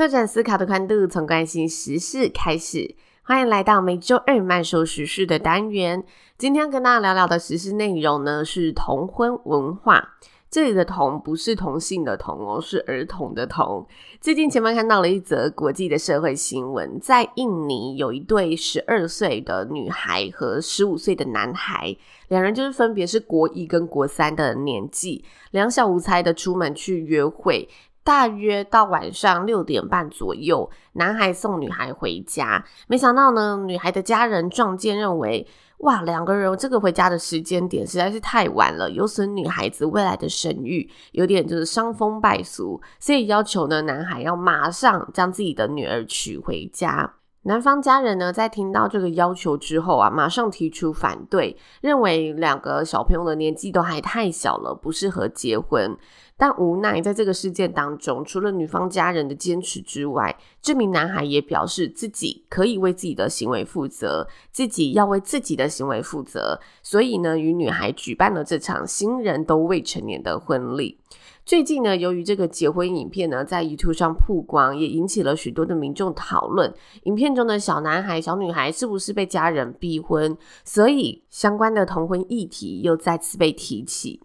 拓展思考的宽度，从关心时事开始。欢迎来到每周二慢说时事的单元。今天跟大家聊聊的时事内容呢，是同婚文化。这里的“同”不是同性的“同”哦，是儿童的“童”。最近前面看到了一则国际的社会新闻，在印尼有一对十二岁的女孩和十五岁的男孩，两人就是分别是国一跟国三的年纪，两小无猜的出门去约会。大约到晚上六点半左右，男孩送女孩回家，没想到呢，女孩的家人撞见，认为哇，两个人这个回家的时间点实在是太晚了，有损女孩子未来的声誉，有点就是伤风败俗，所以要求呢，男孩要马上将自己的女儿娶回家。男方家人呢，在听到这个要求之后啊，马上提出反对，认为两个小朋友的年纪都还太小了，不适合结婚。但无奈，在这个事件当中，除了女方家人的坚持之外，这名男孩也表示自己可以为自己的行为负责，自己要为自己的行为负责，所以呢，与女孩举办了这场新人都未成年的婚礼。最近呢，由于这个结婚影片呢，在 YouTube 上曝光，也引起了许多的民众讨论，影片中的小男孩、小女孩是不是被家人逼婚？所以相关的同婚议题又再次被提起。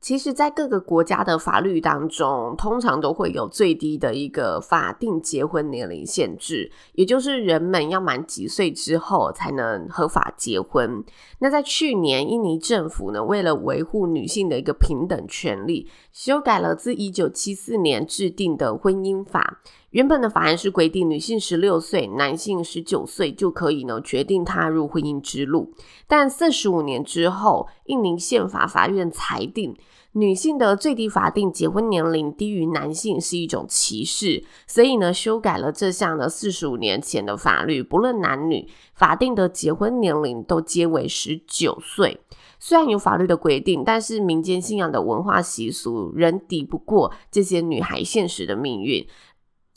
其实，在各个国家的法律当中，通常都会有最低的一个法定结婚年龄限制，也就是人们要满几岁之后才能合法结婚。那在去年，印尼政府呢，为了维护女性的一个平等权利，修改了自一九七四年制定的婚姻法。原本的法案是规定女性十六岁，男性十九岁就可以呢决定踏入婚姻之路。但四十五年之后，印尼宪法法院裁定，女性的最低法定结婚年龄低于男性是一种歧视，所以呢修改了这项的四十五年前的法律，不论男女，法定的结婚年龄都皆为十九岁。虽然有法律的规定，但是民间信仰的文化习俗仍抵不过这些女孩现实的命运。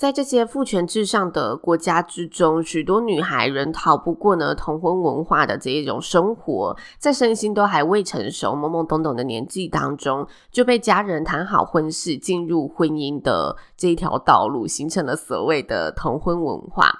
在这些父权至上的国家之中，许多女孩仍逃不过呢同婚文化的这一种生活，在身心都还未成熟、懵懵懂懂的年纪当中，就被家人谈好婚事，进入婚姻的这一条道路，形成了所谓的同婚文化。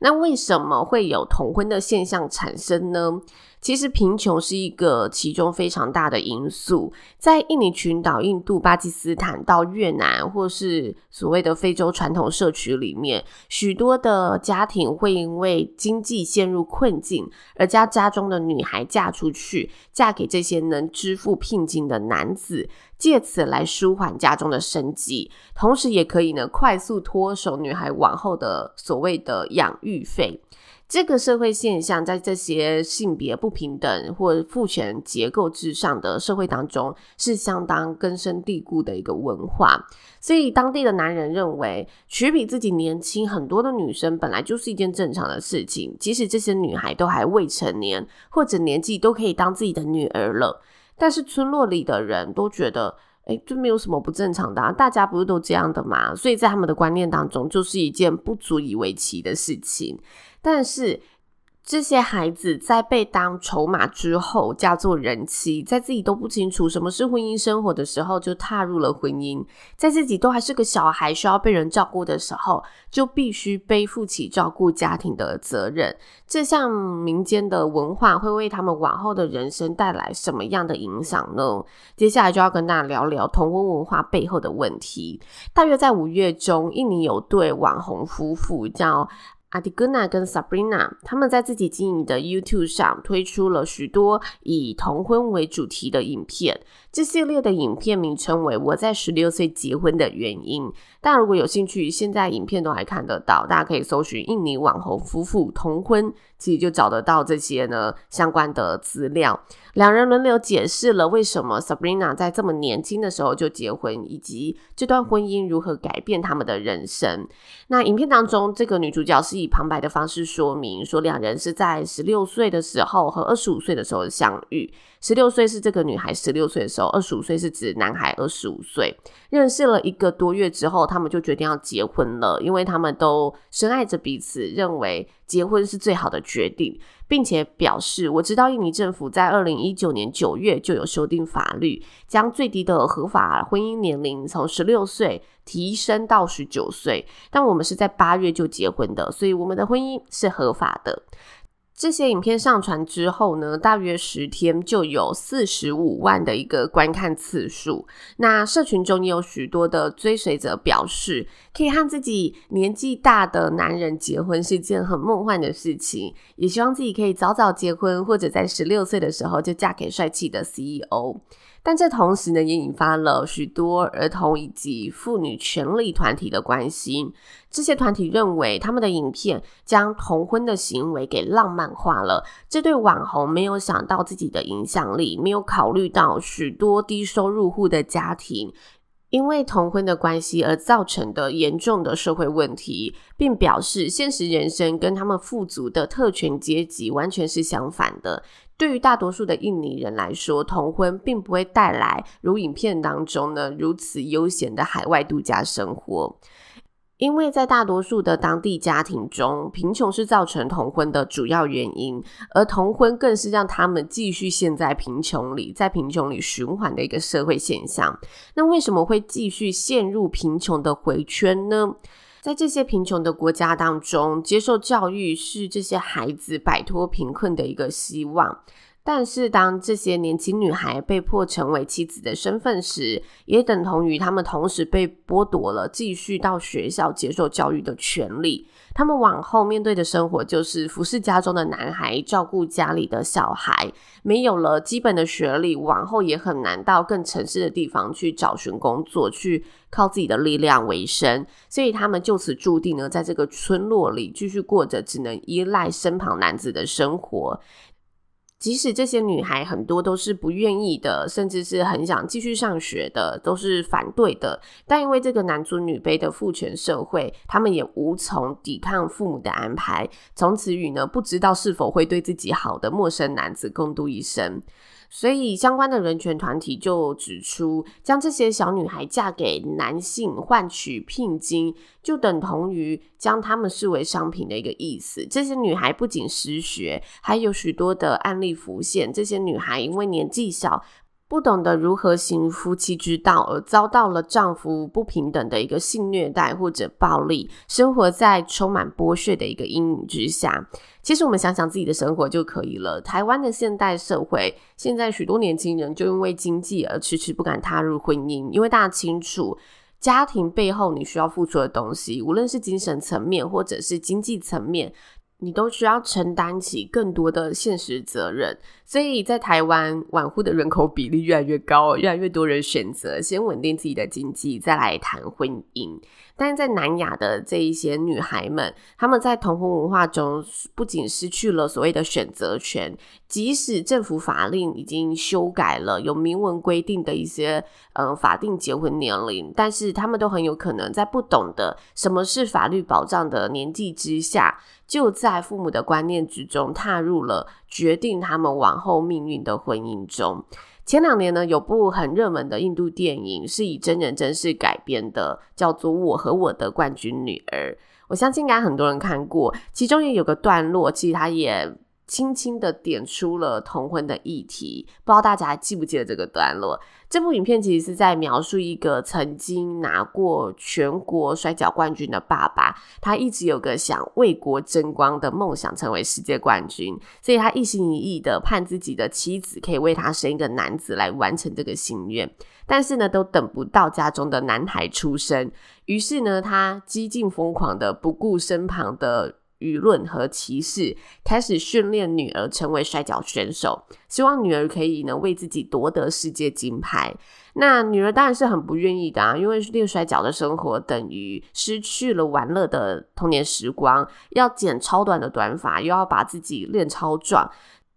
那为什么会有同婚的现象产生呢？其实贫穷是一个其中非常大的因素，在印尼群岛、印度、巴基斯坦到越南，或是所谓的非洲传统社区里面，许多的家庭会因为经济陷入困境，而将家中的女孩嫁出去，嫁给这些能支付聘金的男子，借此来舒缓家中的生计，同时也可以呢快速脱手女孩往后的所谓的养育费。这个社会现象在这些性别不平等或父权结构之上的社会当中，是相当根深蒂固的一个文化。所以当地的男人认为，娶比自己年轻很多的女生本来就是一件正常的事情，即使这些女孩都还未成年或者年纪都可以当自己的女儿了。但是村落里的人都觉得，哎，这没有什么不正常的啊，大家不是都这样的嘛？所以在他们的观念当中，就是一件不足以为奇的事情。但是，这些孩子在被当筹码之后，嫁做人妻，在自己都不清楚什么是婚姻生活的时候，就踏入了婚姻；在自己都还是个小孩，需要被人照顾的时候，就必须背负起照顾家庭的责任。这项民间的文化会为他们往后的人生带来什么样的影响呢？接下来就要跟大家聊聊同婚文化背后的问题。大约在五月中，印尼有对网红夫妇叫。阿迪格娜跟 Sabrina 他们在自己经营的 YouTube 上推出了许多以同婚为主题的影片。这系列的影片名称为《我在十六岁结婚的原因》。大家如果有兴趣，现在影片都还看得到，大家可以搜寻印尼网红夫妇同婚其实就找得到这些呢相关的资料。两人轮流解释了为什么 Sabrina 在这么年轻的时候就结婚，以及这段婚姻如何改变他们的人生。那影片当中，这个女主角是以旁白的方式说明，说两人是在十六岁的时候和二十五岁的时候相遇。十六岁是这个女孩十六岁的时候，二十五岁是指男孩二十五岁。认识了一个多月之后，他们就决定要结婚了，因为他们都深爱着彼此，认为结婚是最好的决定。并且表示，我知道印尼政府在二零一九年九月就有修订法律，将最低的合法婚姻年龄从十六岁提升到十九岁，但我们是在八月就结婚的，所以我们的婚姻是合法的。这些影片上传之后呢，大约十天就有四十五万的一个观看次数。那社群中也有许多的追随者表示，可以和自己年纪大的男人结婚是件很梦幻的事情，也希望自己可以早早结婚，或者在十六岁的时候就嫁给帅气的 CEO。但这同时呢，也引发了许多儿童以及妇女权利团体的关心。这些团体认为，他们的影片将同婚的行为给浪漫化了。这对网红没有想到自己的影响力，没有考虑到许多低收入户的家庭因为同婚的关系而造成的严重的社会问题，并表示现实人生跟他们富足的特权阶级完全是相反的。对于大多数的印尼人来说，同婚并不会带来如影片当中呢如此悠闲的海外度假生活，因为在大多数的当地家庭中，贫穷是造成同婚的主要原因，而同婚更是让他们继续陷在贫穷里，在贫穷里循环的一个社会现象。那为什么会继续陷入贫穷的回圈呢？在这些贫穷的国家当中，接受教育是这些孩子摆脱贫困的一个希望。但是，当这些年轻女孩被迫成为妻子的身份时，也等同于她们同时被剥夺了继续到学校接受教育的权利。他们往后面对的生活就是服侍家中的男孩，照顾家里的小孩，没有了基本的学历，往后也很难到更城市的地方去找寻工作，去靠自己的力量为生。所以他们就此注定呢，在这个村落里继续过着只能依赖身旁男子的生活。即使这些女孩很多都是不愿意的，甚至是很想继续上学的，都是反对的。但因为这个男尊女卑的父权社会，他们也无从抵抗父母的安排，从此与呢不知道是否会对自己好的陌生男子共度一生。所以，相关的人权团体就指出，将这些小女孩嫁给男性换取聘金，就等同于将她们视为商品的一个意思。这些女孩不仅失学，还有许多的案例浮现。这些女孩因为年纪小，不懂得如何行夫妻之道，而遭到了丈夫不平等的一个性虐待或者暴力，生活在充满剥削的一个阴影之下。其实我们想想自己的生活就可以了。台湾的现代社会，现在许多年轻人就因为经济而迟迟不敢踏入婚姻，因为大家清楚家庭背后你需要付出的东西，无论是精神层面或者是经济层面。你都需要承担起更多的现实责任，所以在台湾，晚婚的人口比例越来越高，越来越多人选择先稳定自己的经济，再来谈婚姻。但是在南亚的这一些女孩们，她们在同婚文化中不仅失去了所谓的选择权，即使政府法令已经修改了，有明文规定的一些嗯法定结婚年龄，但是她们都很有可能在不懂得什么是法律保障的年纪之下，就在父母的观念之中踏入了决定他们往后命运的婚姻中。前两年呢，有部很热门的印度电影是以真人真事改编的，叫做《我和我的冠军女儿》。我相信应该很多人看过，其中也有个段落，其实它也。轻轻的点出了同婚的议题，不知道大家还记不记得这个段落？这部影片其实是在描述一个曾经拿过全国摔角冠军的爸爸，他一直有个想为国争光的梦想，成为世界冠军，所以他一心一意的盼自己的妻子可以为他生一个男子来完成这个心愿，但是呢，都等不到家中的男孩出生，于是呢，他几近疯狂的不顾身旁的。舆论和歧视，开始训练女儿成为摔跤选手，希望女儿可以能为自己夺得世界金牌。那女儿当然是很不愿意的啊，因为练摔跤的生活等于失去了玩乐的童年时光，要剪超短的短发，又要把自己练超壮。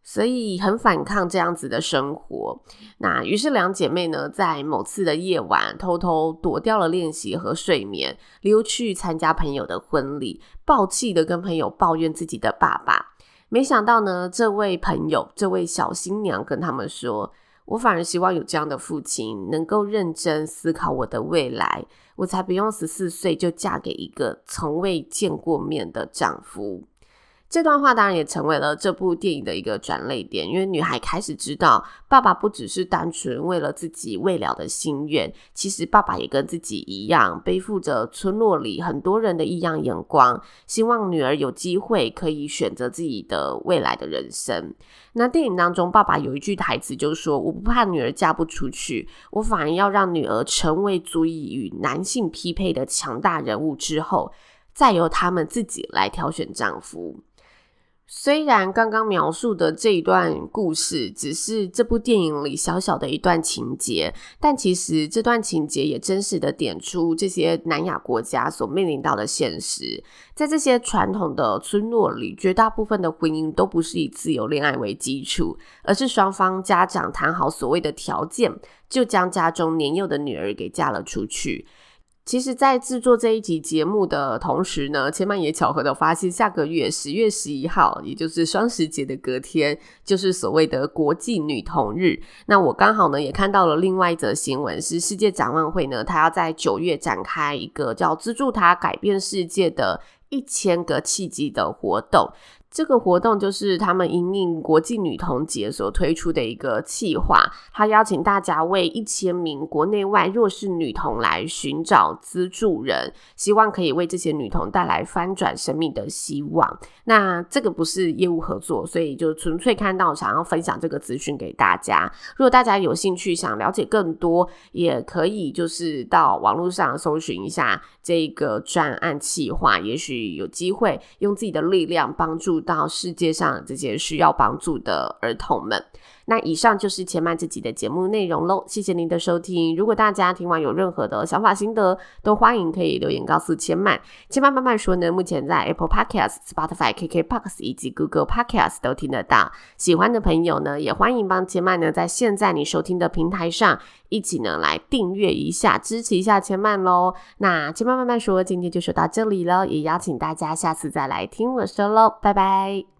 所以很反抗这样子的生活，那于是两姐妹呢，在某次的夜晚，偷偷躲掉了练习和睡眠，溜去参加朋友的婚礼，暴气的跟朋友抱怨自己的爸爸。没想到呢，这位朋友，这位小新娘跟他们说：“我反而希望有这样的父亲，能够认真思考我的未来，我才不用十四岁就嫁给一个从未见过面的丈夫。”这段话当然也成为了这部电影的一个转泪点，因为女孩开始知道，爸爸不只是单纯为了自己未了的心愿，其实爸爸也跟自己一样，背负着村落里很多人的异样眼光，希望女儿有机会可以选择自己的未来的人生。那电影当中，爸爸有一句台词就是说：“我不怕女儿嫁不出去，我反而要让女儿成为足以与男性匹配的强大人物，之后再由他们自己来挑选丈夫。”虽然刚刚描述的这一段故事只是这部电影里小小的一段情节，但其实这段情节也真实的点出这些南亚国家所面临到的现实。在这些传统的村落里，绝大部分的婚姻都不是以自由恋爱为基础，而是双方家长谈好所谓的条件，就将家中年幼的女儿给嫁了出去。其实，在制作这一集节目的同时呢，千曼也巧合的发现，下个月十月十一号，也就是双十节的隔天，就是所谓的国际女童日。那我刚好呢，也看到了另外一则新闻，是世界展望会呢，它要在九月展开一个叫“资助她改变世界”的一千个契机的活动。这个活动就是他们引领国际女童节所推出的一个企划，他邀请大家为一千名国内外弱势女童来寻找资助人，希望可以为这些女童带来翻转生命的希望。那这个不是业务合作，所以就纯粹看到想要分享这个资讯给大家。如果大家有兴趣想了解更多，也可以就是到网络上搜寻一下这个专案企划，也许有机会用自己的力量帮助到世界上这些需要帮助的儿童们。那以上就是千曼这集的节目内容喽，谢谢您的收听。如果大家听完有任何的想法心得，都欢迎可以留言告诉千曼。千曼慢慢说呢，目前在 Apple Podcast、Spotify、KKBOX 以及 Google Podcast 都听得到。喜欢的朋友呢，也欢迎帮千曼呢在现在你收听的平台上一起呢来订阅一下，支持一下千曼喽。那千曼慢慢说，今天就说到这里了，也邀请大家下次再来听我说喽，拜拜。Bye.